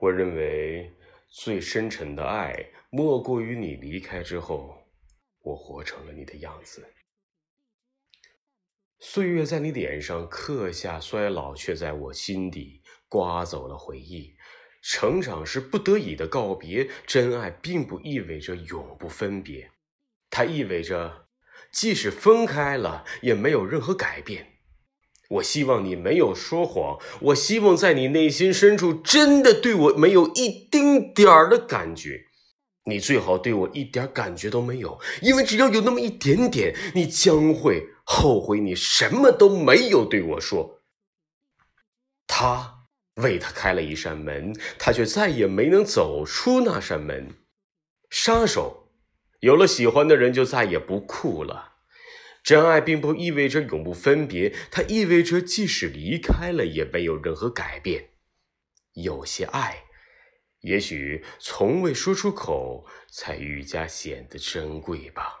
我认为最深沉的爱，莫过于你离开之后，我活成了你的样子。岁月在你脸上刻下衰老，却在我心底刮走了回忆。成长是不得已的告别，真爱并不意味着永不分别，它意味着即使分开了，也没有任何改变。我希望你没有说谎，我希望在你内心深处真的对我没有一丁点儿的感觉。你最好对我一点感觉都没有，因为只要有那么一点点，你将会后悔你什么都没有对我说。他。为他开了一扇门，他却再也没能走出那扇门。杀手有了喜欢的人，就再也不酷了。真爱并不意味着永不分别，它意味着即使离开了，也没有任何改变。有些爱，也许从未说出口，才愈加显得珍贵吧。